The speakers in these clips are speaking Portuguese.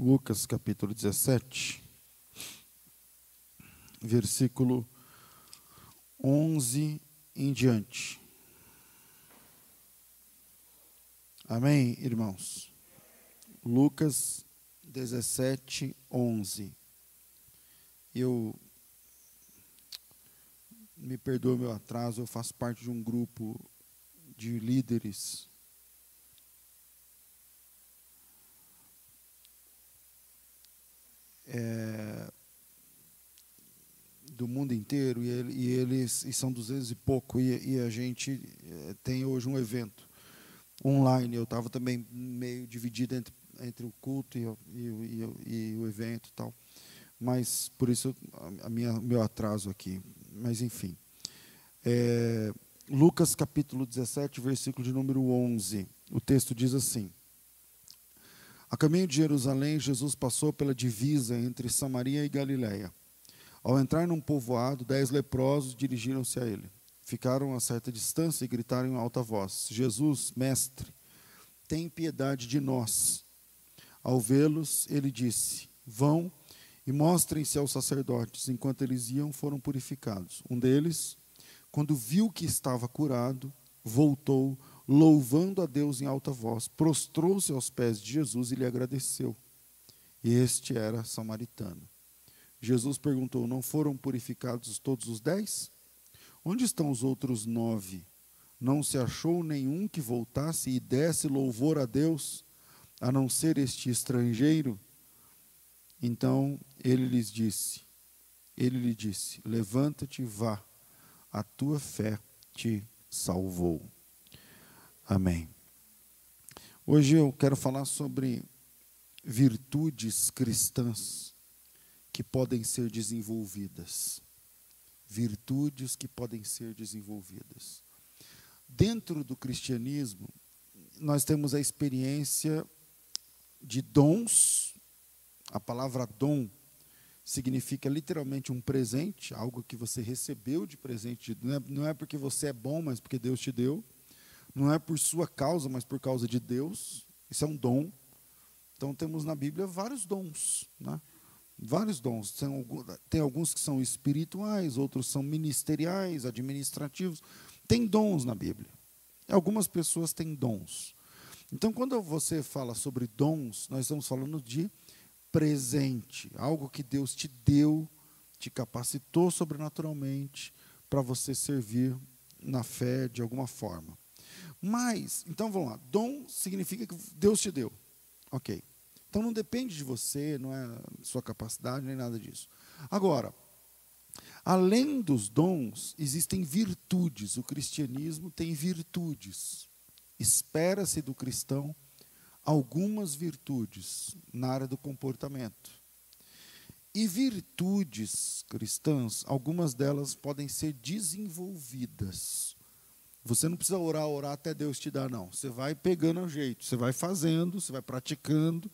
Lucas capítulo 17, versículo 11 em diante. Amém, irmãos? Lucas 17, 11. Eu me perdoe meu atraso, eu faço parte de um grupo de líderes é, do mundo inteiro e, e, eles e são duzentos e pouco e, e a gente é, tem hoje um evento online. Eu estava também meio dividido entre, entre o culto e, e, o evento e tal mas por isso a minha meu atraso aqui. Mas enfim é, Lucas capítulo 17 versículo de número 11 o texto diz assim a caminho de Jerusalém, Jesus passou pela divisa entre Samaria e Galiléia. Ao entrar num povoado, dez leprosos dirigiram-se a ele. Ficaram a certa distância e gritaram em alta voz: Jesus, mestre, tem piedade de nós. Ao vê-los, ele disse: Vão e mostrem-se aos sacerdotes. Enquanto eles iam, foram purificados. Um deles, quando viu que estava curado, voltou, louvando a Deus em alta voz, prostrou-se aos pés de Jesus e lhe agradeceu. Este era samaritano. Jesus perguntou: Não foram purificados todos os dez? Onde estão os outros nove? Não se achou nenhum que voltasse e desse louvor a Deus, a não ser este estrangeiro? Então ele lhes disse: Ele lhe disse: Levanta-te e vá, a tua fé te salvou. Amém. Hoje eu quero falar sobre virtudes cristãs que podem ser desenvolvidas. Virtudes que podem ser desenvolvidas. Dentro do cristianismo, nós temos a experiência de dons. A palavra dom significa literalmente um presente, algo que você recebeu de presente. Não é, é porque você é bom, mas porque Deus te deu não é por sua causa, mas por causa de Deus. Isso é um dom. Então temos na Bíblia vários dons, né? Vários dons. Tem, alguns que são espirituais, outros são ministeriais, administrativos. Tem dons na Bíblia. Algumas pessoas têm dons. Então, quando você fala sobre dons, nós estamos falando de presente, algo que Deus te deu, te capacitou sobrenaturalmente para você servir na fé de alguma forma. Mas, então vamos lá. Dom significa que Deus te deu. Ok. Então não depende de você, não é sua capacidade, nem nada disso. Agora, além dos dons, existem virtudes. O cristianismo tem virtudes. Espera-se do cristão algumas virtudes na área do comportamento. E virtudes cristãs, algumas delas podem ser desenvolvidas você não precisa orar, orar até Deus te dar, não. Você vai pegando o jeito, você vai fazendo, você vai praticando.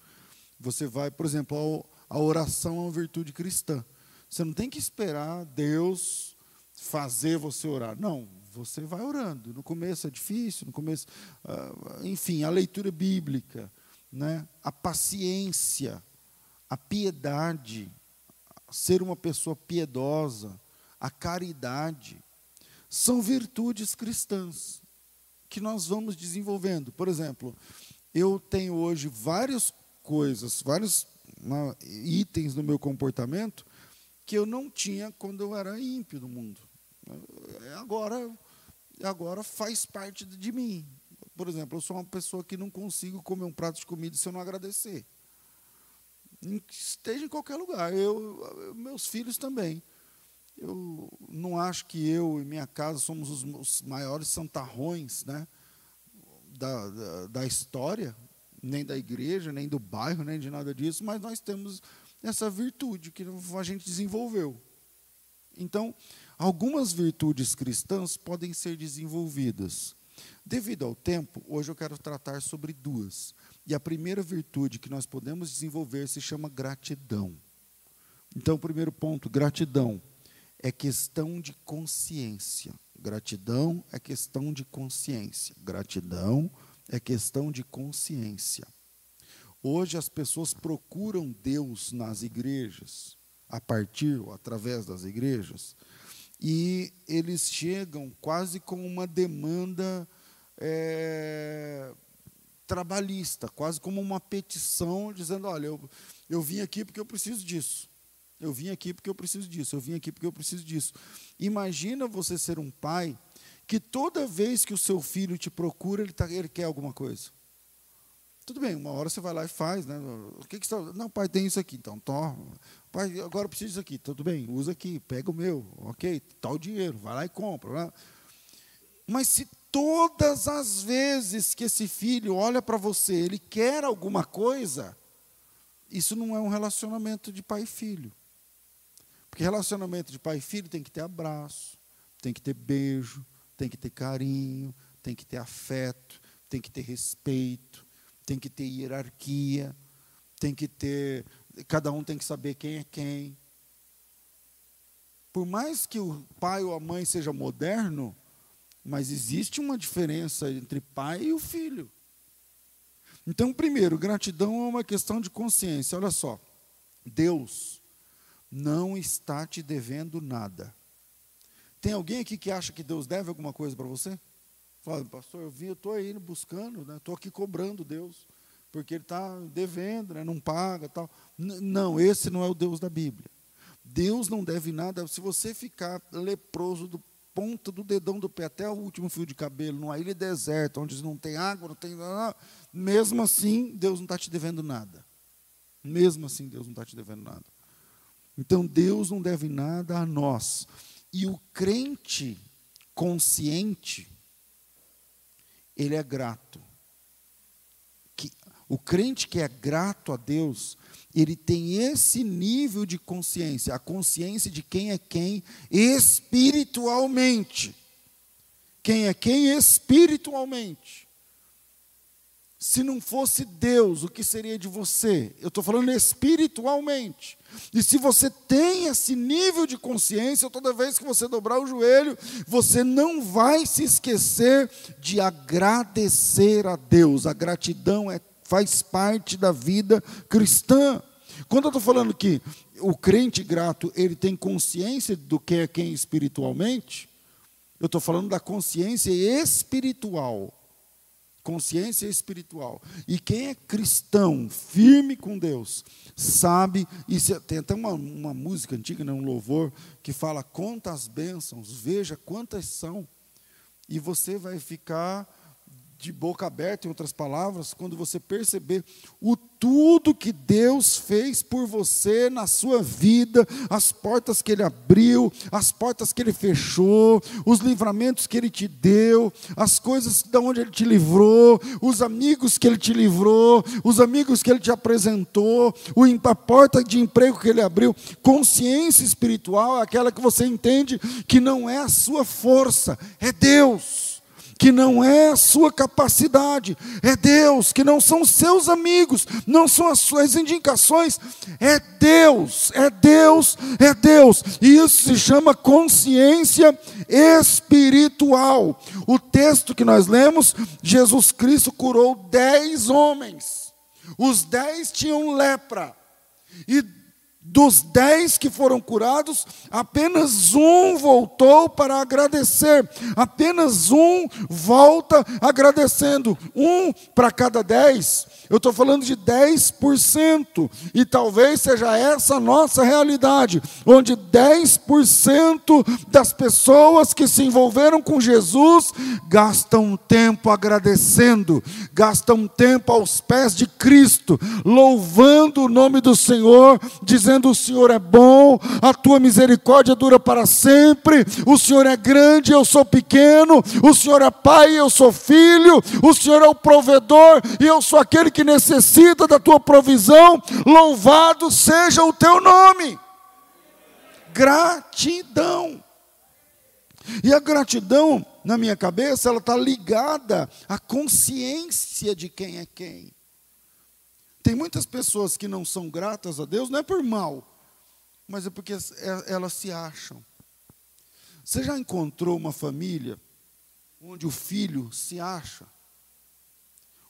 Você vai, por exemplo, a oração é uma virtude cristã. Você não tem que esperar Deus fazer você orar. Não, você vai orando. No começo é difícil, no começo, uh, enfim, a leitura bíblica, né? a paciência, a piedade, ser uma pessoa piedosa, a caridade são virtudes cristãs que nós vamos desenvolvendo. Por exemplo, eu tenho hoje várias coisas, vários itens no meu comportamento que eu não tinha quando eu era ímpio no mundo. Agora, agora faz parte de mim. Por exemplo, eu sou uma pessoa que não consigo comer um prato de comida se eu não agradecer. Esteja em qualquer lugar. Eu, meus filhos também. Eu não acho que eu e minha casa somos os, os maiores santarrões né, da, da, da, história, nem da igreja, nem do bairro, nem de nada disso, mas nós temos essa virtude que a gente desenvolveu. Então, algumas virtudes cristãs podem ser desenvolvidas. Devido ao tempo, hoje eu quero tratar sobre duas. E a primeira virtude que nós podemos desenvolver se chama gratidão. Então, primeiro ponto, gratidão é questão de consciência. Gratidão é questão de consciência. Gratidão é questão de consciência. Hoje as pessoas procuram Deus nas igrejas, a partir ou através das igrejas, e eles chegam quase com uma demanda é, trabalhista, quase como uma petição, dizendo: olha, eu, eu vim aqui porque eu preciso disso. Eu vim aqui porque eu preciso disso. Eu vim aqui porque eu preciso disso. Imagina você ser um pai que toda vez que o seu filho te procura, ele, tá, ele quer alguma coisa. Tudo bem, uma hora você vai lá e faz, né? O que, que você Não, pai, tem isso aqui, então toma. Pai, agora eu preciso disso aqui. Tudo bem, usa aqui, pega o meu, ok, tal dinheiro, vai lá e compra. Né? Mas se todas as vezes que esse filho olha para você, ele quer alguma coisa, isso não é um relacionamento de pai e filho. Porque relacionamento de pai e filho tem que ter abraço, tem que ter beijo, tem que ter carinho, tem que ter afeto, tem que ter respeito, tem que ter hierarquia, tem que ter. Cada um tem que saber quem é quem. Por mais que o pai ou a mãe seja moderno, mas existe uma diferença entre pai e o filho. Então, primeiro, gratidão é uma questão de consciência. Olha só, Deus não está te devendo nada. Tem alguém aqui que acha que Deus deve alguma coisa para você? Fala, pastor, eu vim, eu estou aí buscando, estou né? aqui cobrando Deus, porque Ele está devendo, né? não paga tal. N não, esse não é o Deus da Bíblia. Deus não deve nada. Se você ficar leproso do ponta do dedão do pé até o último fio de cabelo, numa ilha deserta, onde não tem água, não tem. Mesmo assim, Deus não está te devendo nada. Mesmo assim, Deus não está te devendo nada. Então, Deus não deve nada a nós. E o crente consciente, ele é grato. Que, o crente que é grato a Deus, ele tem esse nível de consciência, a consciência de quem é quem espiritualmente. Quem é quem espiritualmente. Se não fosse Deus, o que seria de você? Eu estou falando espiritualmente. E se você tem esse nível de consciência, toda vez que você dobrar o joelho, você não vai se esquecer de agradecer a Deus. A gratidão é, faz parte da vida cristã. Quando eu estou falando que o crente grato ele tem consciência do que é quem espiritualmente, eu estou falando da consciência espiritual consciência espiritual. E quem é cristão, firme com Deus, sabe, e tem até uma, uma música antiga, né, um louvor, que fala: conta as bênçãos, veja quantas são, e você vai ficar de boca aberta, em outras palavras, quando você perceber o tudo que Deus fez por você na sua vida, as portas que Ele abriu, as portas que Ele fechou, os livramentos que Ele te deu, as coisas de onde Ele te livrou, os amigos que Ele te livrou, os amigos que Ele te apresentou, a porta de emprego que Ele abriu. Consciência espiritual é aquela que você entende que não é a sua força, é Deus que não é a sua capacidade, é Deus, que não são seus amigos, não são as suas indicações, é Deus, é Deus, é Deus, e isso se chama consciência espiritual. O texto que nós lemos, Jesus Cristo curou dez homens, os dez tinham lepra, e dos dez que foram curados, apenas um voltou para agradecer. Apenas um volta agradecendo. Um para cada dez. Eu estou falando de 10%. E talvez seja essa a nossa realidade, onde 10% das pessoas que se envolveram com Jesus gastam tempo agradecendo, gastam tempo aos pés de Cristo, louvando o nome do Senhor, dizendo dizendo: O Senhor é bom, a tua misericórdia dura para sempre, o Senhor é grande, eu sou pequeno, o Senhor é pai, eu sou filho, o Senhor é o provedor e eu sou aquele que necessita da tua provisão. Louvado seja o teu nome. Gratidão. E a gratidão, na minha cabeça, ela está ligada à consciência de quem é quem. Tem muitas pessoas que não são gratas a Deus, não é por mal, mas é porque é, elas se acham. Você já encontrou uma família onde o filho se acha?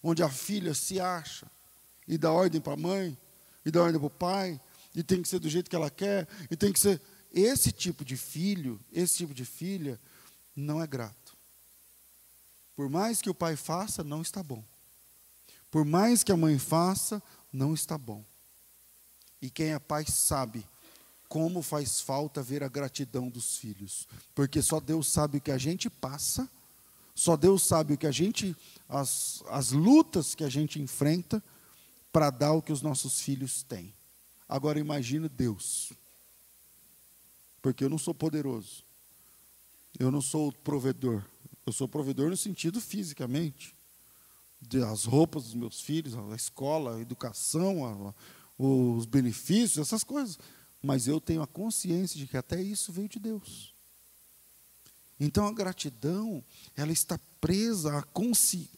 Onde a filha se acha? e dá ordem para a mãe, e dá ordem para o pai, e tem que ser do jeito que ela quer, e tem que ser. Esse tipo de filho, esse tipo de filha, não é grato. Por mais que o pai faça, não está bom. Por mais que a mãe faça, não está bom. E quem é pai sabe como faz falta ver a gratidão dos filhos, porque só Deus sabe o que a gente passa, só Deus sabe o que a gente, as, as lutas que a gente enfrenta para dar o que os nossos filhos têm. Agora imagine Deus, porque eu não sou poderoso, eu não sou provedor, eu sou provedor no sentido fisicamente, das roupas dos meus filhos, a escola, a educação, os benefícios, essas coisas. Mas eu tenho a consciência de que até isso veio de Deus. Então a gratidão, ela está presa, a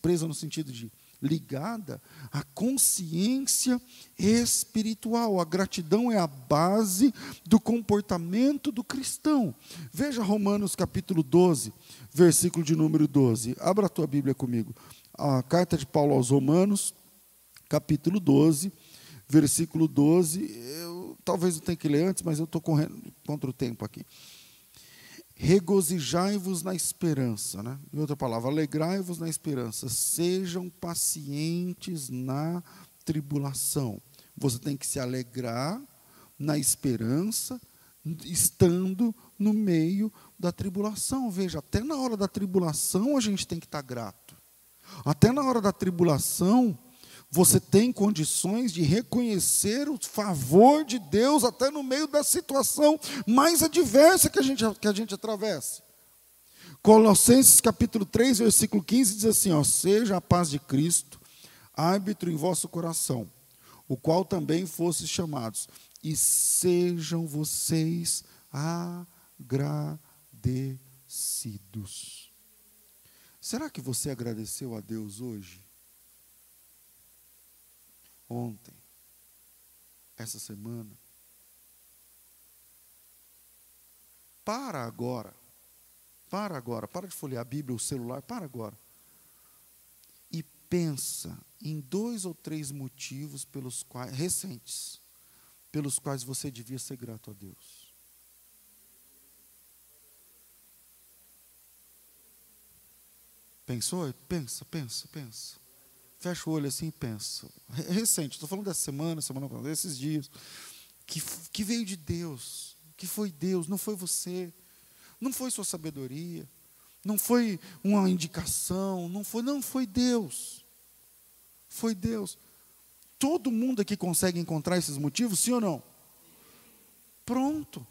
presa no sentido de ligada à consciência espiritual. A gratidão é a base do comportamento do cristão. Veja Romanos capítulo 12, versículo de número 12. Abra a tua Bíblia comigo. A carta de Paulo aos Romanos, capítulo 12, versículo 12. Eu, talvez eu tenha que ler antes, mas eu estou correndo contra o tempo aqui. Regozijai-vos na esperança, né? Em outra palavra, alegrai-vos na esperança, sejam pacientes na tribulação. Você tem que se alegrar na esperança, estando no meio da tribulação. Veja, até na hora da tribulação a gente tem que estar grato. Até na hora da tribulação, você tem condições de reconhecer o favor de Deus até no meio da situação mais adversa que a gente, que a gente atravessa. Colossenses capítulo 3, versículo 15 diz assim: ó, Seja a paz de Cristo, árbitro em vosso coração, o qual também fostes chamados, e sejam vocês agradecidos. Será que você agradeceu a Deus hoje? ontem, essa semana. Para agora. Para agora. Para de folhear a Bíblia, o celular. Para agora. E pensa em dois ou três motivos pelos quais recentes, pelos quais você devia ser grato a Deus. Pensou? Pensa, pensa, pensa fecha o olho assim e pensa. Recente, estou falando dessa semana, semana passada, desses dias. Que, que veio de Deus, que foi Deus, não foi você, não foi sua sabedoria, não foi uma indicação, não foi, não foi Deus. Foi Deus. Todo mundo aqui consegue encontrar esses motivos, sim ou não? Pronto.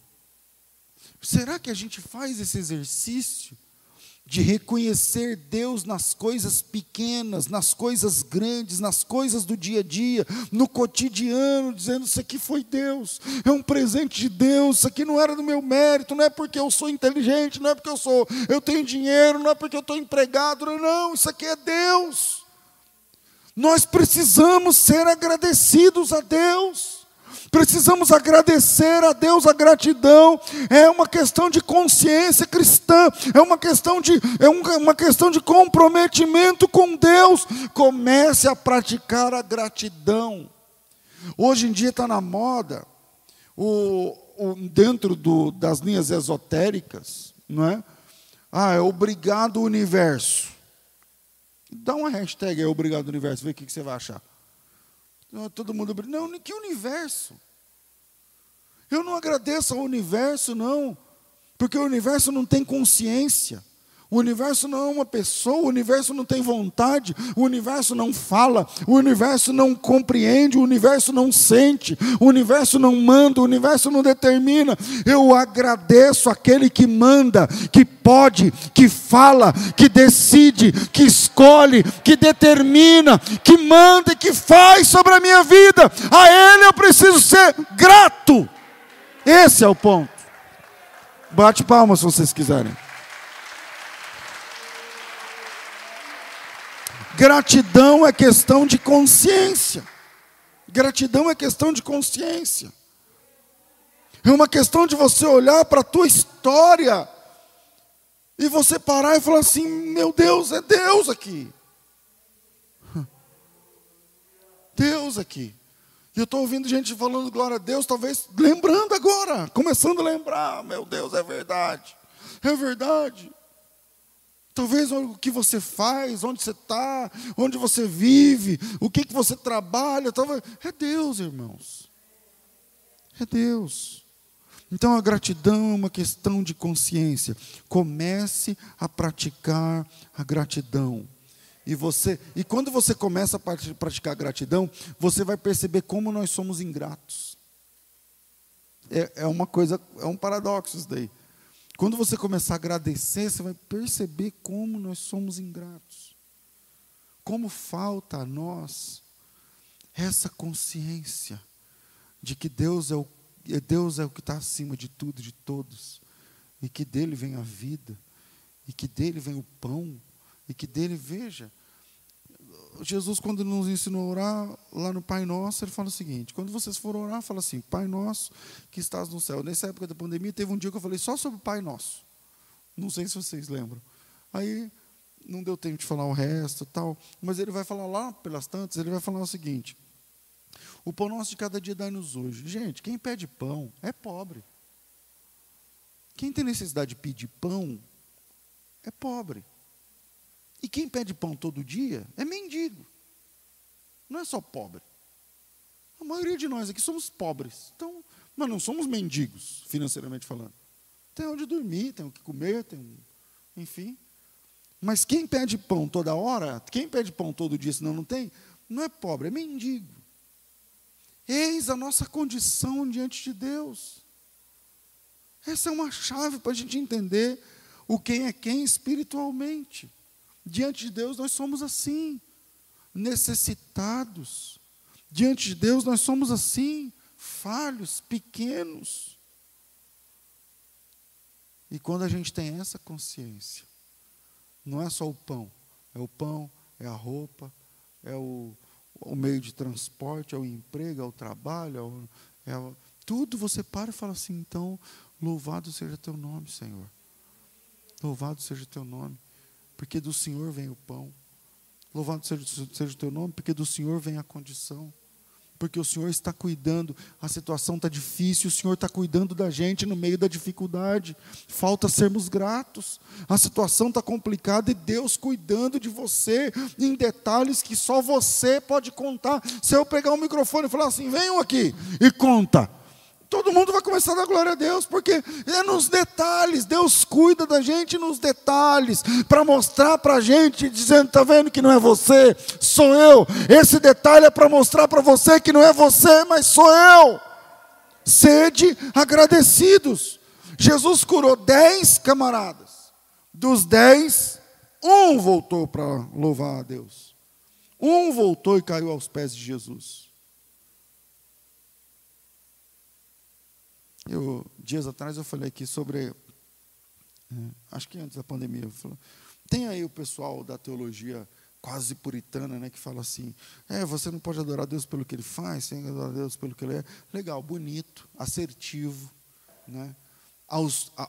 Será que a gente faz esse exercício de reconhecer Deus nas coisas pequenas, nas coisas grandes, nas coisas do dia a dia, no cotidiano, dizendo: Isso aqui foi Deus, é um presente de Deus, isso aqui não era do meu mérito, não é porque eu sou inteligente, não é porque eu sou, eu tenho dinheiro, não é porque eu estou empregado, não, isso aqui é Deus. Nós precisamos ser agradecidos a Deus. Precisamos agradecer a Deus a gratidão. É uma questão de consciência cristã, é uma questão de é uma questão de comprometimento com Deus. Comece a praticar a gratidão. Hoje em dia está na moda o, o dentro do, das linhas esotéricas, não é? Ah, é obrigado universo. Dá uma hashtag aí, obrigado universo, vê o que, que você vai achar. Todo mundo, não, que universo? Eu não agradeço ao universo, não, porque o universo não tem consciência. O universo não é uma pessoa, o universo não tem vontade, o universo não fala, o universo não compreende, o universo não sente, o universo não manda, o universo não determina. Eu agradeço aquele que manda, que pode, que fala, que decide, que escolhe, que determina, que manda e que faz sobre a minha vida. A Ele eu preciso ser grato. Esse é o ponto. Bate palmas se vocês quiserem. Gratidão é questão de consciência. Gratidão é questão de consciência. É uma questão de você olhar para a tua história e você parar e falar assim: meu Deus, é Deus aqui. Deus aqui. E eu estou ouvindo gente falando glória a Deus, talvez lembrando agora, começando a lembrar, meu Deus, é verdade. É verdade. Talvez o que você faz, onde você está, onde você vive, o que, que você trabalha, talvez. É Deus, irmãos. É Deus. Então a gratidão é uma questão de consciência. Comece a praticar a gratidão. E você, e quando você começa a praticar gratidão, você vai perceber como nós somos ingratos. É, é uma coisa, é um paradoxo isso daí. Quando você começar a agradecer, você vai perceber como nós somos ingratos. Como falta a nós essa consciência de que Deus é o, Deus é o que está acima de tudo, de todos, e que dele vem a vida, e que dele vem o pão, e que dele, veja, Jesus, quando nos ensinou a orar lá no Pai Nosso, ele fala o seguinte: quando vocês forem orar, fala assim, Pai Nosso que estás no céu. Nessa época da pandemia, teve um dia que eu falei só sobre o Pai Nosso. Não sei se vocês lembram. Aí não deu tempo de falar o resto tal, mas ele vai falar lá pelas tantas, ele vai falar o seguinte: o pão nosso de cada dia dá-nos hoje. Gente, quem pede pão é pobre. Quem tem necessidade de pedir pão é pobre. E quem pede pão todo dia é mendigo. Não é só pobre. A maioria de nós aqui somos pobres. Então, mas não somos mendigos, financeiramente falando. Tem onde dormir, tem o que comer, tem, enfim. Mas quem pede pão toda hora, quem pede pão todo dia, senão não tem, não é pobre, é mendigo. Eis a nossa condição diante de Deus. Essa é uma chave para a gente entender o quem é quem espiritualmente. Diante de Deus nós somos assim, necessitados. Diante de Deus nós somos assim, falhos, pequenos. E quando a gente tem essa consciência, não é só o pão, é o pão, é a roupa, é o, o meio de transporte, é o emprego, é o trabalho, é, o, é o, tudo você para e fala assim, então, louvado seja teu nome, Senhor. Louvado seja teu nome porque do Senhor vem o pão. Louvado seja, o teu nome, porque do Senhor vem a condição. Porque o Senhor está cuidando, a situação está difícil, o Senhor está cuidando da gente no meio da dificuldade. Falta sermos gratos. A situação está complicada e Deus cuidando de você em detalhes que só você pode contar. Se eu pegar o microfone e falar assim: venham aqui e conta todo mundo vai começar a dar glória a Deus, porque é nos detalhes, Deus cuida da gente nos detalhes, para mostrar para a gente, dizendo: está vendo que não é você, sou eu. Esse detalhe é para mostrar para você que não é você, mas sou eu. Sede agradecidos. Jesus curou dez camaradas, dos dez, um voltou para louvar a Deus, um voltou e caiu aos pés de Jesus. Eu, dias atrás eu falei aqui sobre, é, acho que antes da pandemia, falei, tem aí o pessoal da teologia quase puritana, né, que fala assim, é, você não pode adorar Deus pelo que ele faz, tem que adorar Deus pelo que ele é. Legal, bonito, assertivo, né,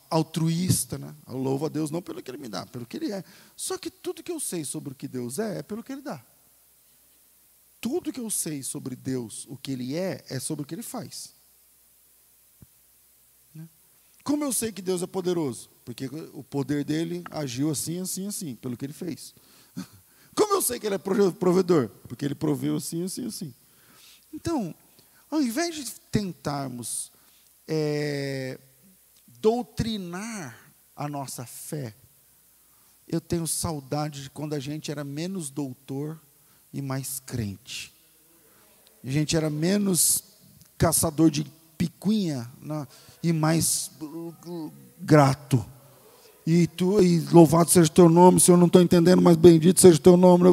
altruísta, né? Eu louvo a Deus não pelo que ele me dá, pelo que ele é. Só que tudo que eu sei sobre o que Deus é, é pelo que ele dá. Tudo que eu sei sobre Deus, o que ele é, é sobre o que ele faz. Como eu sei que Deus é poderoso? Porque o poder dele agiu assim, assim, assim, pelo que ele fez. Como eu sei que ele é provedor? Porque ele proveu assim, assim, assim. Então, ao invés de tentarmos é, doutrinar a nossa fé, eu tenho saudade de quando a gente era menos doutor e mais crente. A gente era menos caçador de picuinha na, e mais grato. E, tu, e louvado seja o teu nome, Senhor, não estou entendendo, mas bendito seja o teu nome.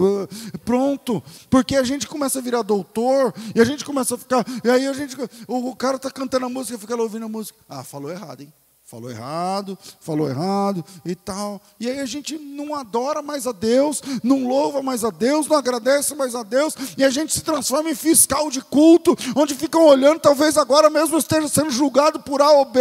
Pronto, porque a gente começa a virar doutor, e a gente começa a ficar. E aí a gente. O, o cara está cantando a música, fica lá ouvindo a música. Ah, falou errado, hein? Falou errado, falou errado e tal. E aí a gente não adora mais a Deus, não louva mais a Deus, não agradece mais a Deus, e a gente se transforma em fiscal de culto, onde ficam olhando, talvez agora mesmo esteja sendo julgado por A ou B,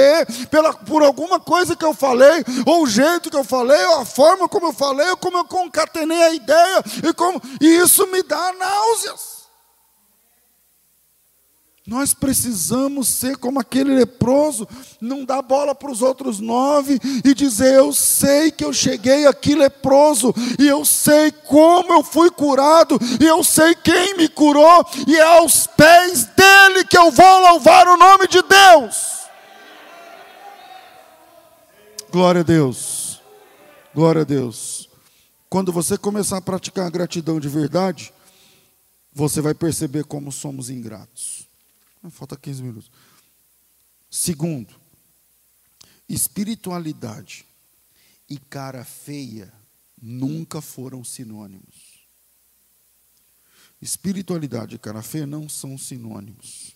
pela, por alguma coisa que eu falei, ou o jeito que eu falei, ou a forma como eu falei, ou como eu concatenei a ideia, e, como, e isso me dá náuseas. Nós precisamos ser como aquele leproso, não dar bola para os outros nove e dizer: Eu sei que eu cheguei aqui leproso, e eu sei como eu fui curado, e eu sei quem me curou, e é aos pés dele que eu vou louvar o nome de Deus. Glória a Deus, glória a Deus. Quando você começar a praticar a gratidão de verdade, você vai perceber como somos ingratos. Falta 15 minutos. Segundo, espiritualidade e cara feia nunca foram sinônimos. Espiritualidade e cara feia não são sinônimos.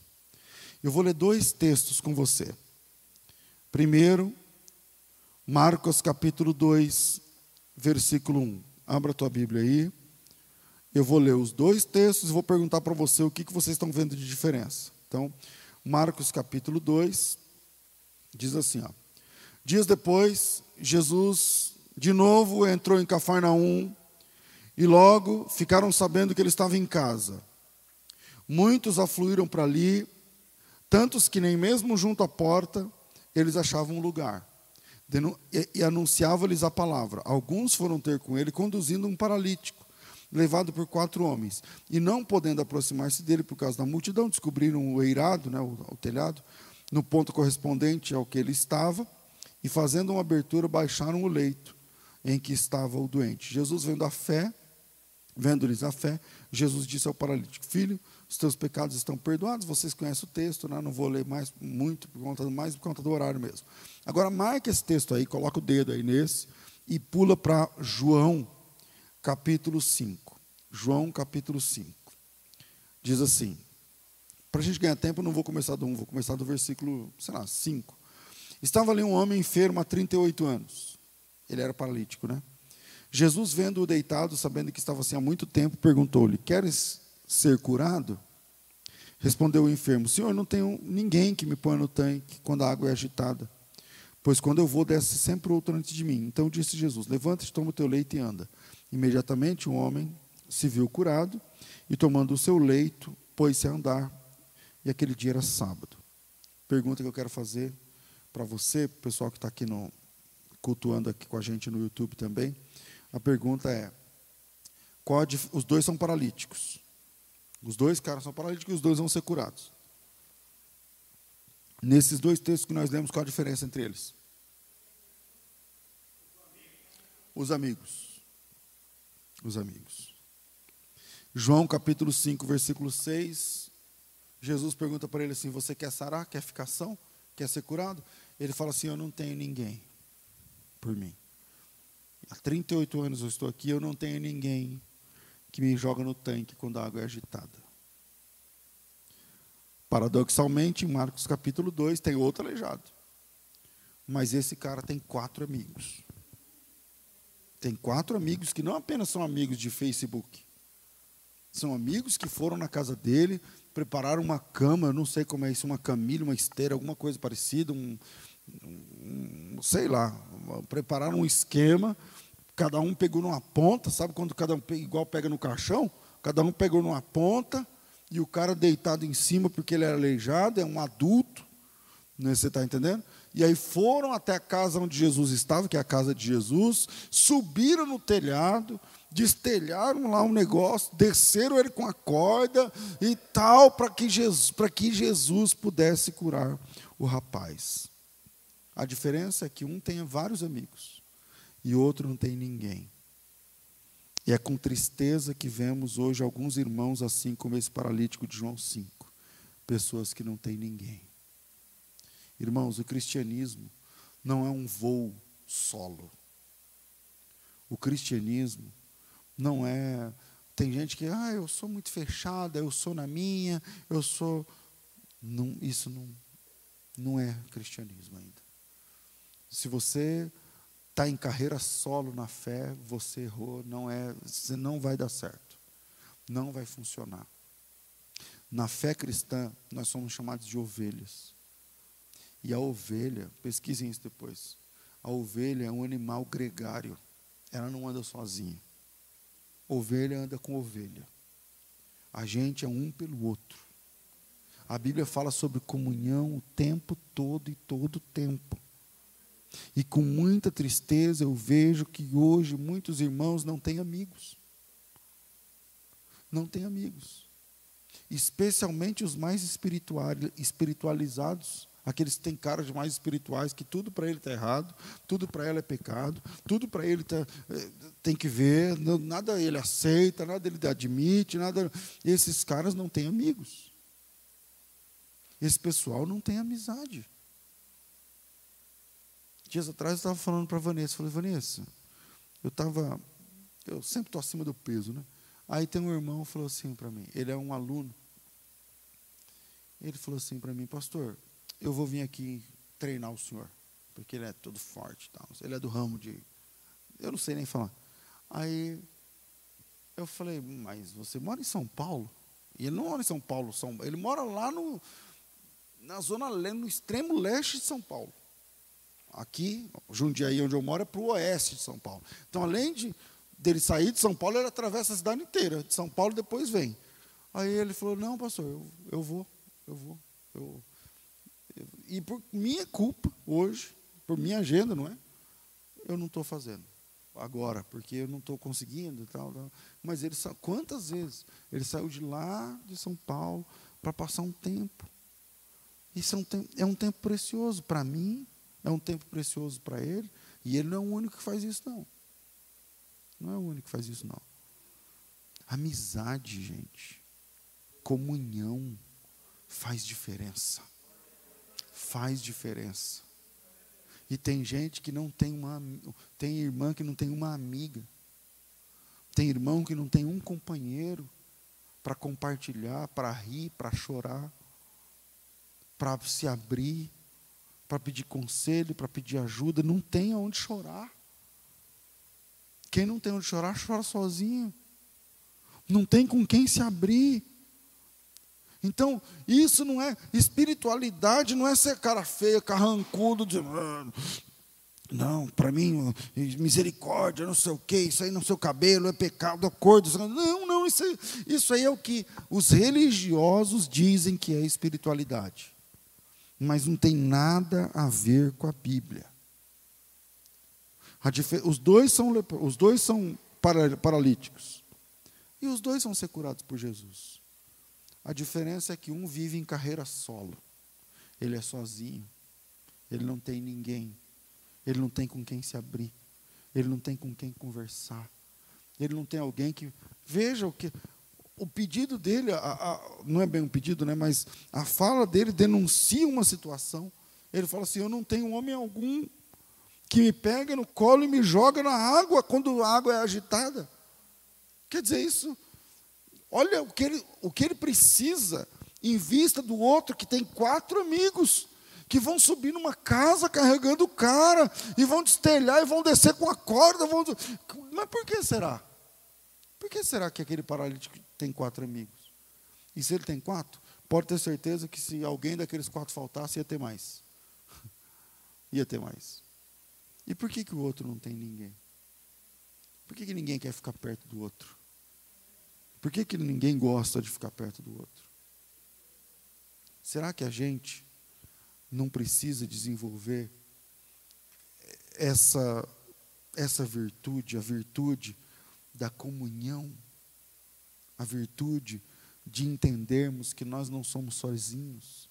Eu vou ler dois textos com você. Primeiro, Marcos capítulo 2, versículo 1. Abra a tua Bíblia aí. Eu vou ler os dois textos e vou perguntar para você o que, que vocês estão vendo de diferença. Então, Marcos capítulo 2 diz assim: ó, Dias depois, Jesus de novo entrou em Cafarnaum e logo ficaram sabendo que ele estava em casa. Muitos afluíram para ali, tantos que nem mesmo junto à porta eles achavam um lugar. E anunciava-lhes a palavra. Alguns foram ter com ele conduzindo um paralítico levado por quatro homens. E não podendo aproximar-se dele por causa da multidão, descobriram o eirado, né, o, o telhado, no ponto correspondente ao que ele estava, e fazendo uma abertura, baixaram o leito em que estava o doente. Jesus, vendo a fé, vendo-lhes a fé, Jesus disse ao paralítico: Filho, os teus pecados estão perdoados. Vocês conhecem o texto, né? não vou ler mais muito, por conta, mais por conta do horário mesmo. Agora, marque esse texto aí, coloca o dedo aí nesse, e pula para João capítulo 5. João, capítulo 5. Diz assim: para a gente ganhar tempo, não vou começar do 1, vou começar do versículo, sei lá, 5. Estava ali um homem enfermo há 38 anos. Ele era paralítico, né? Jesus, vendo-o deitado, sabendo que estava assim há muito tempo, perguntou-lhe: Queres ser curado? Respondeu o enfermo: Senhor, não tenho ninguém que me ponha no tanque quando a água é agitada. Pois quando eu vou, desce sempre outro antes de mim. Então disse Jesus: Levanta-te, toma o teu leito e anda. Imediatamente o homem se viu curado e, tomando o seu leito, pôs-se a andar. E aquele dia era sábado. Pergunta que eu quero fazer para você, pessoal que está aqui no, cultuando aqui com a gente no YouTube também. A pergunta é: qual a, os dois são paralíticos. Os dois caras são paralíticos e os dois vão ser curados. Nesses dois textos que nós lemos, qual a diferença entre eles? Os amigos os amigos. João capítulo 5, versículo 6. Jesus pergunta para ele assim: Você quer sarar? Quer ficar são? Quer ser curado? Ele fala assim: Eu não tenho ninguém por mim. Há 38 anos eu estou aqui, eu não tenho ninguém que me joga no tanque quando a água é agitada. Paradoxalmente, em Marcos capítulo 2, tem outro aleijado. Mas esse cara tem quatro amigos. Tem quatro amigos que não apenas são amigos de Facebook, são amigos que foram na casa dele, prepararam uma cama, não sei como é isso, uma camilha, uma esteira, alguma coisa parecida, um, um sei lá, prepararam um esquema, cada um pegou numa ponta, sabe quando cada um igual pega no caixão? Cada um pegou numa ponta e o cara deitado em cima porque ele era aleijado, é um adulto, você está entendendo? E aí foram até a casa onde Jesus estava, que é a casa de Jesus, subiram no telhado, destelharam lá um negócio, desceram ele com a corda e tal, para que, Jesus, que Jesus pudesse curar o rapaz. A diferença é que um tem vários amigos e outro não tem ninguém. E é com tristeza que vemos hoje alguns irmãos assim como esse paralítico de João 5, pessoas que não têm ninguém. Irmãos, o cristianismo não é um voo solo. O cristianismo não é. Tem gente que, ah, eu sou muito fechada, eu sou na minha, eu sou. Não, isso não, não é cristianismo ainda. Se você está em carreira solo na fé, você errou, não é, você não vai dar certo. Não vai funcionar. Na fé cristã, nós somos chamados de ovelhas. E a ovelha, pesquisem isso depois. A ovelha é um animal gregário. Ela não anda sozinha. Ovelha anda com ovelha. A gente é um pelo outro. A Bíblia fala sobre comunhão o tempo todo e todo tempo. E com muita tristeza eu vejo que hoje muitos irmãos não têm amigos. Não têm amigos. Especialmente os mais espiritualizados, aqueles que têm cara de mais espirituais, que tudo para ele está errado, tudo para ela é pecado, tudo para ele tá, eh, tem que ver, nada ele aceita, nada ele admite, nada. Esses caras não têm amigos. Esse pessoal não tem amizade. Dias atrás eu estava falando para a Vanessa, falei, Vanessa, eu estava, eu sempre estou acima do peso, né? Aí tem um irmão que falou assim para mim, ele é um aluno, ele falou assim para mim, pastor, eu vou vir aqui treinar o senhor, porque ele é todo forte, tal. ele é do ramo de, eu não sei nem falar. Aí eu falei, mas você mora em São Paulo? E ele não mora em São Paulo, São, ele mora lá no, na zona no extremo leste de São Paulo. Aqui, Jundiaí, onde eu moro, é para o oeste de São Paulo. Então, além de dele sair de São Paulo, ele atravessa a cidade inteira. De São Paulo depois vem. Aí ele falou, não, pastor, eu, eu vou, eu vou. Eu, eu, e por minha culpa, hoje, por minha agenda, não é? Eu não estou fazendo agora, porque eu não estou conseguindo e tal, tal. Mas ele quantas vezes ele saiu de lá de São Paulo para passar um tempo isso é um é um tempo precioso para mim, é um tempo precioso para ele, e ele não é o único que faz isso, não. Não é o único que faz isso, não. Amizade, gente, comunhão faz diferença. Faz diferença. E tem gente que não tem uma. Tem irmã que não tem uma amiga. Tem irmão que não tem um companheiro para compartilhar, para rir, para chorar para se abrir, para pedir conselho, para pedir ajuda, não tem aonde chorar. Quem não tem onde chorar, chora sozinho. Não tem com quem se abrir. Então, isso não é espiritualidade, não é ser cara feia, carrancudo, de, não, para mim, misericórdia, não sei o quê, isso aí no seu cabelo é pecado, acordo. Não, não, isso aí, isso aí é o que os religiosos dizem que é espiritualidade mas não tem nada a ver com a Bíblia. A os, dois são, os dois são paralíticos. E os dois vão ser curados por Jesus. A diferença é que um vive em carreira solo. Ele é sozinho. Ele não tem ninguém. Ele não tem com quem se abrir. Ele não tem com quem conversar. Ele não tem alguém que. Veja o que o pedido dele, a, a, não é bem um pedido, né, mas a fala dele denuncia uma situação. Ele fala assim: Eu não tenho homem algum que me pega no colo e me joga na água quando a água é agitada. Quer dizer, isso. Olha o que ele, o que ele precisa em vista do outro que tem quatro amigos que vão subir numa casa carregando o cara e vão destelhar e vão descer com a corda. Vão... Mas por que será? Por que será que aquele paralítico tem quatro amigos? E se ele tem quatro, pode ter certeza que se alguém daqueles quatro faltasse, ia ter mais. ia ter mais. E por que, que o outro não tem ninguém? Por que, que ninguém quer ficar perto do outro? Por que, que ninguém gosta de ficar perto do outro? Será que a gente não precisa desenvolver essa, essa virtude, a virtude da comunhão, a virtude de entendermos que nós não somos sozinhos,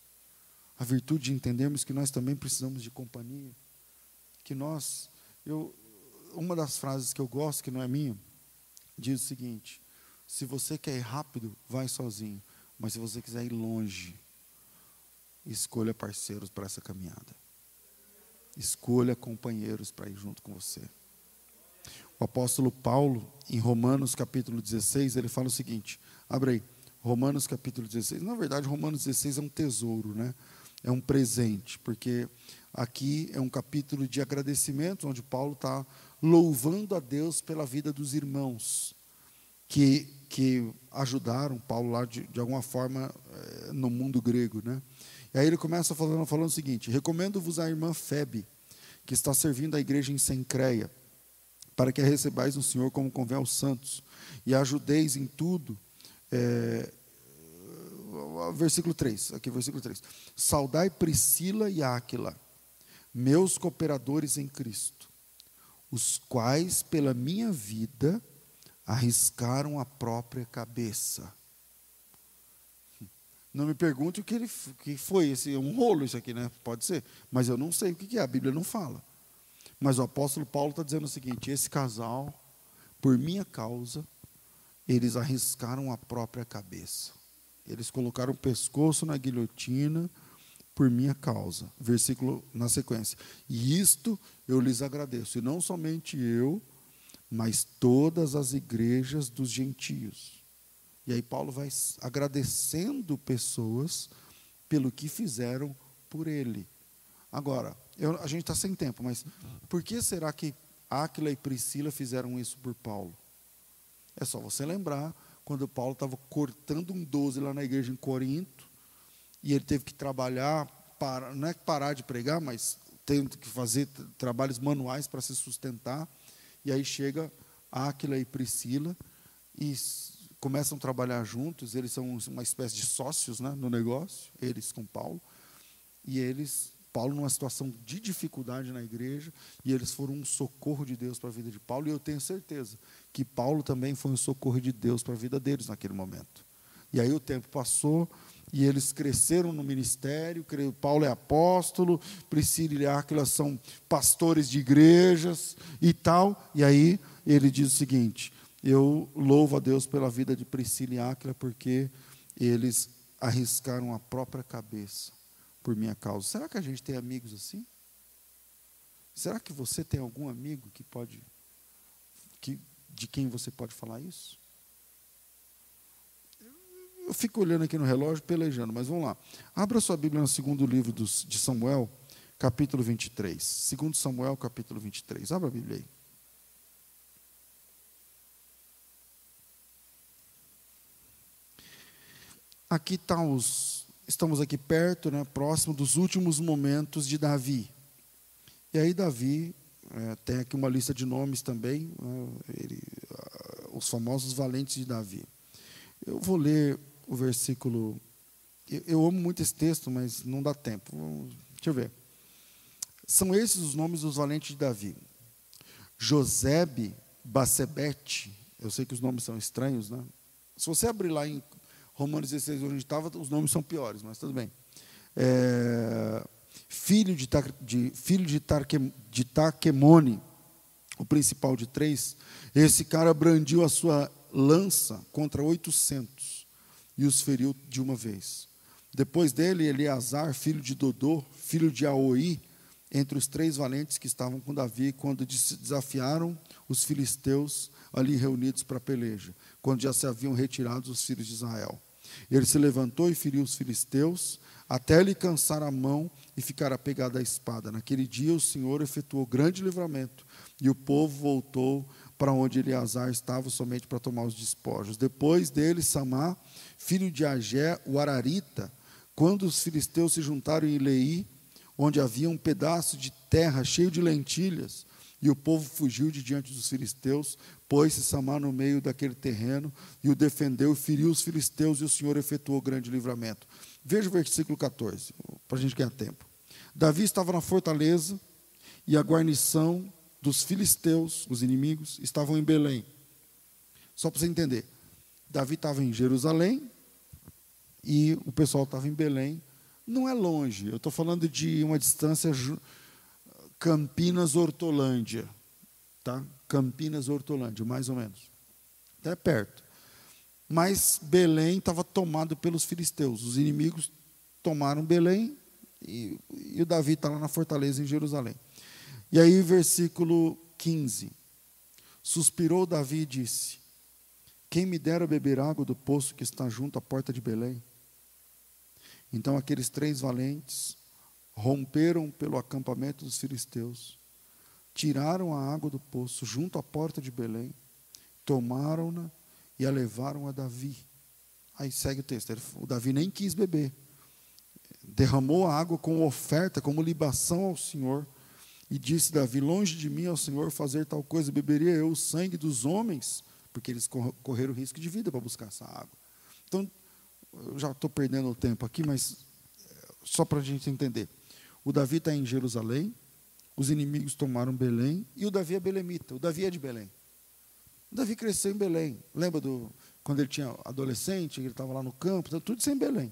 a virtude de entendermos que nós também precisamos de companhia, que nós, eu, uma das frases que eu gosto, que não é minha, diz o seguinte: se você quer ir rápido, vai sozinho, mas se você quiser ir longe, escolha parceiros para essa caminhada. Escolha companheiros para ir junto com você. O apóstolo Paulo, em Romanos capítulo 16, ele fala o seguinte: abre aí, Romanos capítulo 16. Na verdade, Romanos 16 é um tesouro, né? É um presente, porque aqui é um capítulo de agradecimento, onde Paulo está louvando a Deus pela vida dos irmãos que, que ajudaram Paulo lá de, de alguma forma eh, no mundo grego, né? E aí ele começa falando, falando o seguinte: recomendo-vos a irmã Febe, que está servindo a igreja em Sencreia para que a recebais no Senhor como convém aos santos, e ajudeis em tudo, é, versículo 3, aqui versículo 3. Saudai Priscila e Áquila, meus cooperadores em Cristo, os quais pela minha vida arriscaram a própria cabeça. Não me pergunte o que, ele, que foi, esse, um rolo isso aqui, né? Pode ser, mas eu não sei o que é, a Bíblia não fala. Mas o apóstolo Paulo está dizendo o seguinte: esse casal, por minha causa, eles arriscaram a própria cabeça. Eles colocaram o pescoço na guilhotina por minha causa. Versículo na sequência. E isto eu lhes agradeço, e não somente eu, mas todas as igrejas dos gentios. E aí Paulo vai agradecendo pessoas pelo que fizeram por ele. Agora, eu, a gente está sem tempo, mas por que será que Áquila e Priscila fizeram isso por Paulo? É só você lembrar quando Paulo estava cortando um 12 lá na igreja em Corinto, e ele teve que trabalhar, para, não é parar de pregar, mas tendo que fazer trabalhos manuais para se sustentar. E aí chega Áquila e Priscila e começam a trabalhar juntos, eles são uma espécie de sócios né, no negócio, eles com Paulo, e eles, Paulo numa situação de dificuldade na igreja, e eles foram um socorro de Deus para a vida de Paulo, e eu tenho certeza que Paulo também foi um socorro de Deus para a vida deles naquele momento. E aí o tempo passou, e eles cresceram no ministério. Paulo é apóstolo, Priscila e Áquila são pastores de igrejas e tal. E aí ele diz o seguinte: eu louvo a Deus pela vida de Priscila e Áquila, porque eles arriscaram a própria cabeça por minha causa. Será que a gente tem amigos assim? Será que você tem algum amigo que pode, que, de quem você pode falar isso? Eu fico olhando aqui no relógio, pelejando, mas vamos lá. Abra sua Bíblia no segundo livro de Samuel, capítulo 23. Segundo Samuel, capítulo 23. Abra a Bíblia aí. aqui tá os, estamos aqui perto, né, próximo dos últimos momentos de Davi. E aí Davi é, tem aqui uma lista de nomes também, né, ele, os famosos valentes de Davi. Eu vou ler o versículo. Eu, eu amo muito esse texto, mas não dá tempo. Deixa eu ver. São esses os nomes dos valentes de Davi: Josebe, Bacebete. Eu sei que os nomes são estranhos, né? Se você abrir lá em Romanos 16, onde estava, os nomes são piores, mas tudo bem. É, filho de, de, filho de, Tarque, de Taquemone, o principal de três, esse cara brandiu a sua lança contra 800 e os feriu de uma vez. Depois dele, Eleazar, filho de Dodô, filho de Aoi, entre os três valentes que estavam com Davi, quando desafiaram os filisteus ali reunidos para a peleja, quando já se haviam retirado os filhos de Israel. Ele se levantou e feriu os filisteus, até lhe cansar a mão e ficar apegado à espada. Naquele dia o Senhor efetuou grande livramento, e o povo voltou para onde Eleazar estava somente para tomar os despojos. Depois dele, Samá, filho de Agé, o Ararita, quando os filisteus se juntaram em Leí, onde havia um pedaço de terra cheio de lentilhas, e o povo fugiu de diante dos filisteus, pôs-se Samar no meio daquele terreno e o defendeu e feriu os filisteus, e o Senhor efetuou grande livramento. Veja o versículo 14, para a gente ganhar tempo. Davi estava na fortaleza e a guarnição dos filisteus, os inimigos, estavam em Belém. Só para você entender. Davi estava em Jerusalém e o pessoal estava em Belém. Não é longe, eu estou falando de uma distância Campinas Hortolândia, tá? Campinas Hortolândia, mais ou menos. Até perto. Mas Belém estava tomado pelos filisteus. Os inimigos tomaram Belém e, e o Davi está lá na fortaleza em Jerusalém. E aí, versículo 15. Suspirou Davi e disse: Quem me dera beber água do poço que está junto à porta de Belém? Então aqueles três valentes romperam pelo acampamento dos filisteus, tiraram a água do poço junto à porta de Belém, tomaram-na e a levaram a Davi. Aí segue o texto. O Davi nem quis beber. Derramou a água com oferta, como libação ao Senhor. E disse Davi: Longe de mim ao Senhor fazer tal coisa, beberia eu o sangue dos homens, porque eles correram risco de vida para buscar essa água. Então, eu já estou perdendo o tempo aqui, mas só para a gente entender. O Davi está em Jerusalém, os inimigos tomaram Belém, e o Davi é belemita, o Davi é de Belém. O Davi cresceu em Belém. Lembra do quando ele tinha adolescente, ele estava lá no campo, tá tudo sem Belém.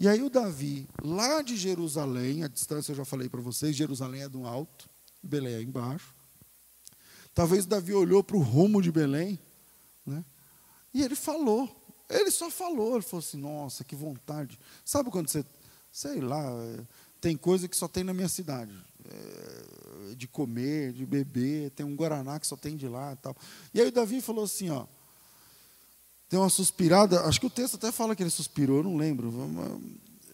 E aí o Davi, lá de Jerusalém, a distância eu já falei para vocês, Jerusalém é do alto, Belém é embaixo. Talvez Davi olhou para o rumo de Belém, né? E ele falou. Ele só falou, ele falou assim: "Nossa, que vontade". Sabe quando você, sei lá, tem coisa que só tem na minha cidade. É, de comer, de beber, tem um guaraná que só tem de lá, e tal. E aí o Davi falou assim, ó, tem uma suspirada, acho que o texto até fala que ele suspirou, eu não lembro.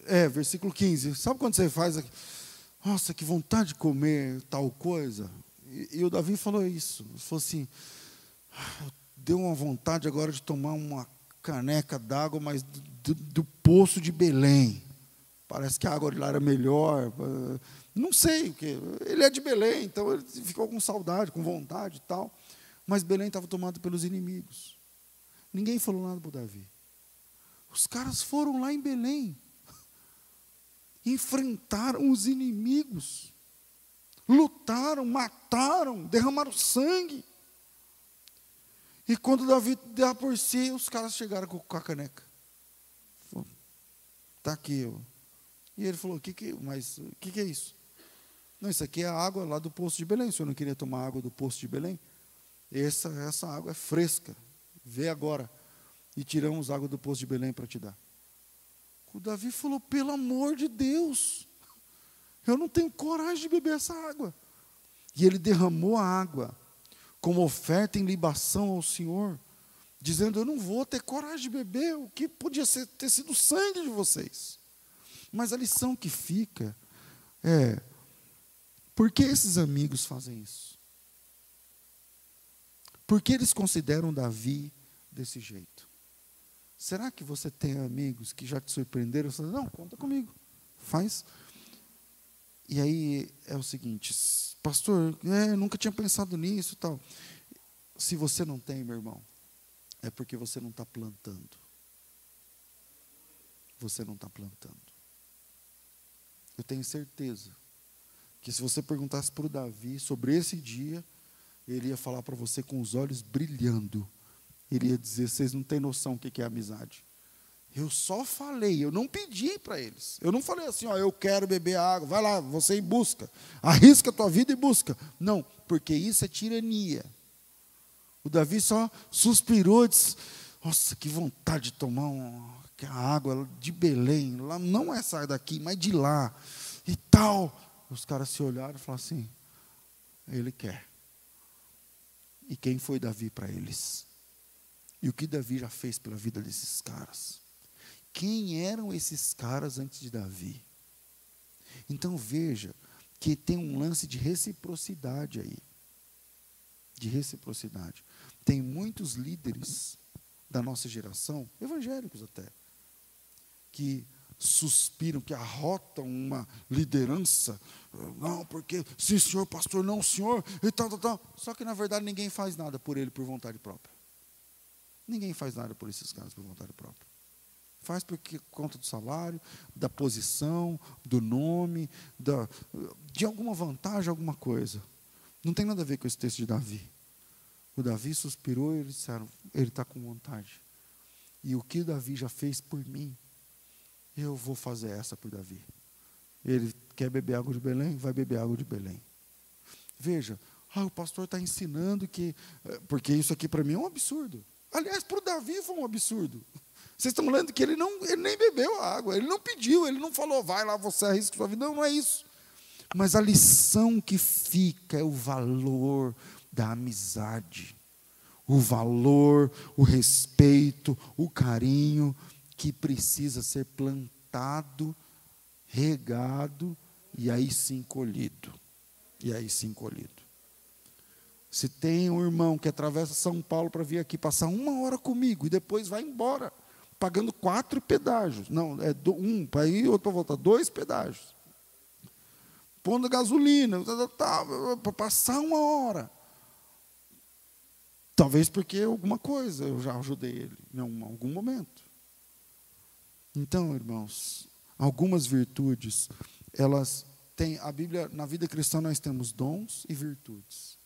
É, versículo 15. Sabe quando você faz aqui? Nossa, que vontade de comer tal coisa. E, e o Davi falou isso. Ele falou assim: ah, deu uma vontade agora de tomar uma caneca d'água, mas do, do, poço de Belém. Parece que a água de lá era melhor. Não sei o que. Ele é de Belém, então ele ficou com saudade, com vontade e tal. Mas Belém estava tomado pelos inimigos. Ninguém falou nada para o Davi. Os caras foram lá em Belém, enfrentaram os inimigos, lutaram, mataram, derramaram sangue. E quando Davi dá por si, os caras chegaram com a caneca. Está aqui, ó. E ele falou: que que, mas o que, que é isso? Não, isso aqui é a água lá do poço de Belém. O senhor não queria tomar água do poço de Belém? Essa, essa água é fresca. Vê agora. E tiramos água do poço de Belém para te dar. O Davi falou: pelo amor de Deus, eu não tenho coragem de beber essa água. E ele derramou a água como oferta em libação ao Senhor, dizendo: Eu não vou ter coragem de beber o que podia ser, ter sido sangue de vocês. Mas a lição que fica é: por que esses amigos fazem isso? Por que eles consideram Davi desse jeito? Será que você tem amigos que já te surpreenderam? Você diz, não, conta comigo, faz. E aí é o seguinte, pastor, é, nunca tinha pensado nisso tal. Se você não tem, meu irmão, é porque você não está plantando. Você não está plantando. Eu tenho certeza que se você perguntasse para o Davi sobre esse dia, ele ia falar para você com os olhos brilhando. Ele ia dizer: vocês não têm noção o que é amizade. Eu só falei, eu não pedi para eles. Eu não falei assim, ó, eu quero beber água, vai lá, você em busca. Arrisca a tua vida e busca. Não, porque isso é tirania. O Davi só suspirou e disse: Nossa, que vontade de tomar uma, água de Belém, lá não é sair daqui, mas de lá e tal. Os caras se olharam e falaram assim: ele quer. E quem foi Davi para eles? E o que Davi já fez pela vida desses caras? Quem eram esses caras antes de Davi? Então veja que tem um lance de reciprocidade aí. De reciprocidade. Tem muitos líderes da nossa geração, evangélicos até, que suspiram, que arrotam uma liderança. Não, porque sim, senhor, pastor, não, senhor, e tal, tal, tal. Só que na verdade ninguém faz nada por ele por vontade própria. Ninguém faz nada por esses caras por vontade própria. Faz porque conta do salário, da posição, do nome, da, de alguma vantagem, alguma coisa. Não tem nada a ver com esse texto de Davi. O Davi suspirou e eles disseram: ele está com vontade. E o que Davi já fez por mim, eu vou fazer essa por Davi. Ele quer beber água de Belém, vai beber água de Belém. Veja, ah, o pastor está ensinando que. Eh, porque isso aqui para mim é um absurdo. Aliás, para o Davi foi um absurdo. Vocês estão lendo que ele, não, ele nem bebeu a água, ele não pediu, ele não falou, vai lá, você arrisca sua vida. Não, não é isso. Mas a lição que fica é o valor da amizade, o valor, o respeito, o carinho que precisa ser plantado, regado e aí sim colhido. E aí sim colhido. Se tem um irmão que atravessa São Paulo para vir aqui passar uma hora comigo e depois vai embora, pagando quatro pedágios. Não, é um para ir, outro para voltar, dois pedágios. Pondo gasolina, tá, tá, tá, para passar uma hora. Talvez porque alguma coisa eu já ajudei ele em algum momento. Então, irmãos, algumas virtudes, elas têm, a Bíblia, na vida cristã nós temos dons e virtudes.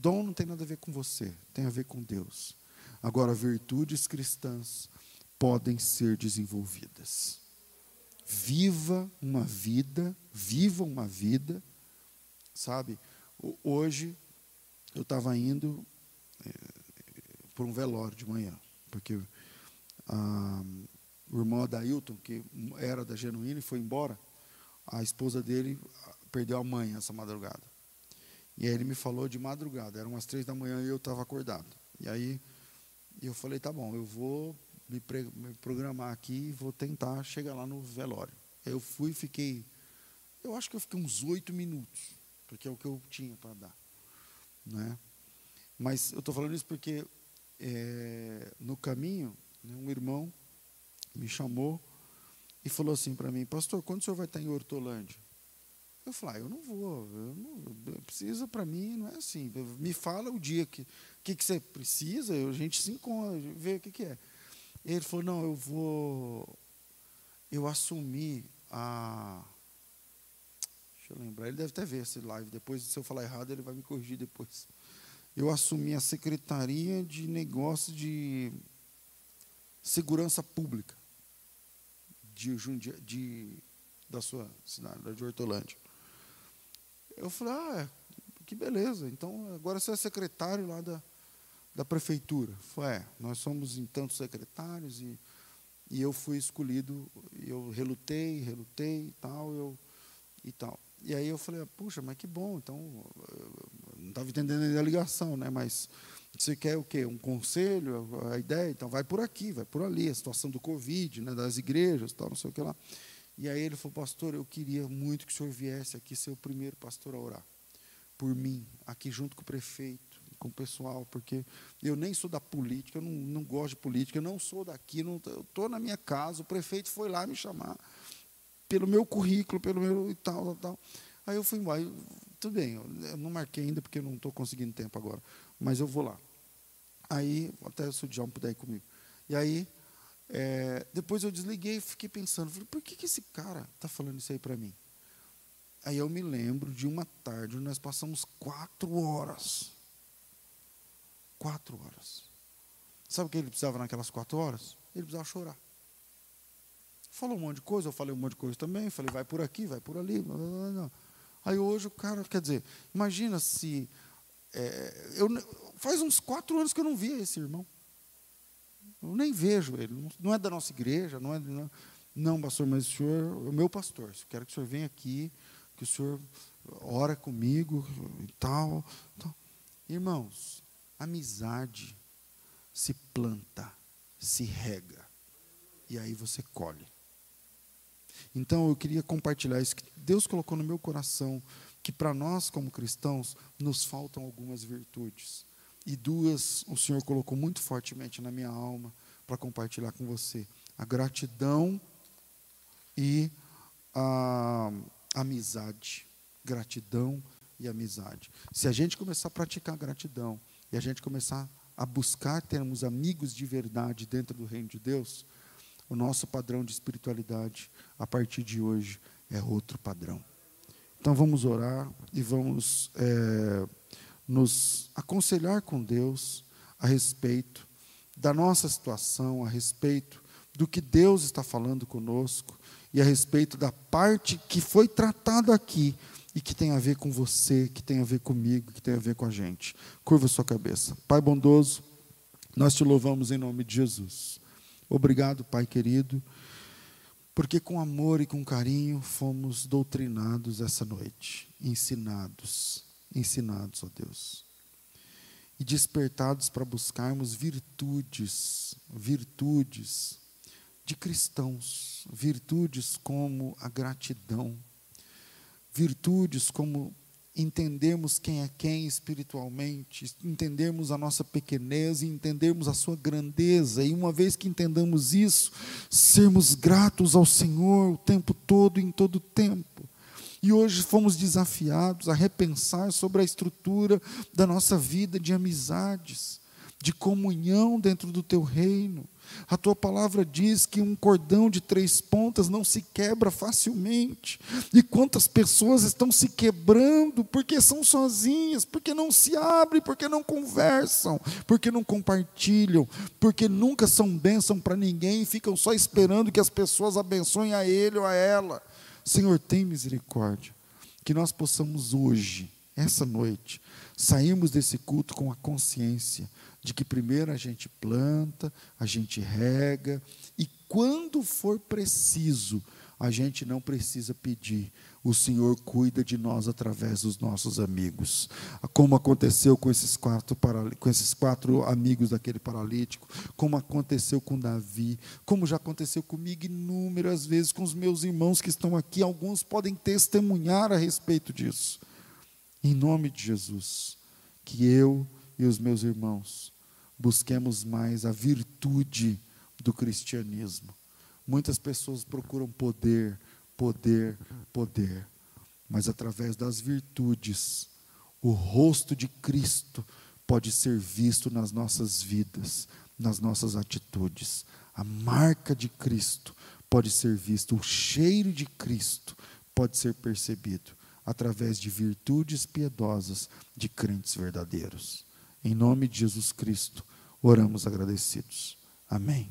Dom não tem nada a ver com você, tem a ver com Deus. Agora, virtudes cristãs podem ser desenvolvidas. Viva uma vida, viva uma vida, sabe? Hoje eu estava indo é, por um velório de manhã, porque ah, o irmão Adailton, que era da Genuína e foi embora, a esposa dele perdeu a mãe essa madrugada. E aí ele me falou de madrugada, eram umas três da manhã e eu estava acordado. E aí eu falei, tá bom, eu vou me, me programar aqui e vou tentar chegar lá no velório. Eu fui e fiquei, eu acho que eu fiquei uns oito minutos, porque é o que eu tinha para dar. Né? Mas eu estou falando isso porque é, no caminho, né, um irmão me chamou e falou assim para mim, pastor, quando o senhor vai estar em Hortolândia? Eu falei, ah, eu não vou, eu não, precisa para mim, não é assim. Me fala o dia que, que, que você precisa, a gente se encontra, vê o que, que é. Ele falou, não, eu vou, eu assumi a, deixa eu lembrar, ele deve até ver esse live, depois se eu falar errado ele vai me corrigir depois. Eu assumi a Secretaria de Negócios de Segurança Pública de, de, da sua cidade, de Hortolândia. Eu falei, ah, que beleza, então agora você é secretário lá da, da prefeitura. Foi, é, nós somos tantos secretários e, e eu fui escolhido, eu relutei, relutei e tal, eu, e tal. E aí eu falei, puxa, mas que bom, então, não estava entendendo a ligação, né, mas você quer o quê? Um conselho, a ideia, então vai por aqui, vai por ali, a situação do Covid, né, das igrejas, tal, não sei o que lá. E aí ele falou, pastor, eu queria muito que o senhor viesse aqui ser o primeiro pastor a orar por mim, aqui junto com o prefeito com o pessoal, porque eu nem sou da política, eu não, não gosto de política, eu não sou daqui, não, eu estou na minha casa, o prefeito foi lá me chamar pelo meu currículo, pelo meu e tal, tal, tal. Aí eu fui embora, tudo bem, eu não marquei ainda porque eu não estou conseguindo tempo agora, mas eu vou lá. Aí, até se o John puder ir comigo. E aí, é, depois eu desliguei e fiquei pensando, falei, por que, que esse cara está falando isso aí para mim? Aí eu me lembro de uma tarde onde nós passamos quatro horas Quatro horas. Sabe o que ele precisava naquelas quatro horas? Ele precisava chorar. Falou um monte de coisa, eu falei um monte de coisa também, falei, vai por aqui, vai por ali. Blá, blá, blá. Aí hoje o cara, quer dizer, imagina se. É, eu, faz uns quatro anos que eu não via esse irmão. Eu nem vejo ele. Não é da nossa igreja, não é. Não, não pastor, mas o senhor é o meu pastor. Eu quero que o senhor venha aqui, que o senhor ora comigo e tal. tal. Irmãos, Amizade se planta, se rega, e aí você colhe. Então eu queria compartilhar isso que Deus colocou no meu coração, que para nós como cristãos nos faltam algumas virtudes. E duas o Senhor colocou muito fortemente na minha alma para compartilhar com você: a gratidão e a amizade. Gratidão e amizade. Se a gente começar a praticar gratidão, e a gente começar a buscar termos amigos de verdade dentro do reino de Deus, o nosso padrão de espiritualidade a partir de hoje é outro padrão. Então vamos orar e vamos é, nos aconselhar com Deus a respeito da nossa situação, a respeito do que Deus está falando conosco e a respeito da parte que foi tratada aqui e que tem a ver com você, que tem a ver comigo, que tem a ver com a gente. Curva sua cabeça. Pai bondoso, nós te louvamos em nome de Jesus. Obrigado, Pai querido, porque com amor e com carinho fomos doutrinados essa noite, ensinados, ensinados, ó Deus. E despertados para buscarmos virtudes, virtudes de cristãos, virtudes como a gratidão, virtudes como entendermos quem é quem espiritualmente, entendermos a nossa pequenez e entendermos a sua grandeza, e uma vez que entendamos isso, sermos gratos ao Senhor o tempo todo, em todo tempo. E hoje fomos desafiados a repensar sobre a estrutura da nossa vida de amizades de comunhão dentro do teu reino. A tua palavra diz que um cordão de três pontas não se quebra facilmente. E quantas pessoas estão se quebrando porque são sozinhas, porque não se abrem, porque não conversam, porque não compartilham, porque nunca são bênção para ninguém e ficam só esperando que as pessoas abençoem a ele ou a ela. Senhor, tem misericórdia. Que nós possamos hoje, essa noite, sairmos desse culto com a consciência de que primeiro a gente planta, a gente rega, e quando for preciso, a gente não precisa pedir, o Senhor cuida de nós através dos nossos amigos. Como aconteceu com esses quatro, com esses quatro amigos daquele paralítico, como aconteceu com Davi, como já aconteceu comigo inúmeras vezes, com os meus irmãos que estão aqui, alguns podem testemunhar a respeito disso. Em nome de Jesus, que eu e os meus irmãos busquemos mais a virtude do cristianismo. Muitas pessoas procuram poder, poder, poder, mas através das virtudes, o rosto de Cristo pode ser visto nas nossas vidas, nas nossas atitudes. A marca de Cristo pode ser vista, o cheiro de Cristo pode ser percebido através de virtudes piedosas de crentes verdadeiros. Em nome de Jesus Cristo, oramos agradecidos. Amém.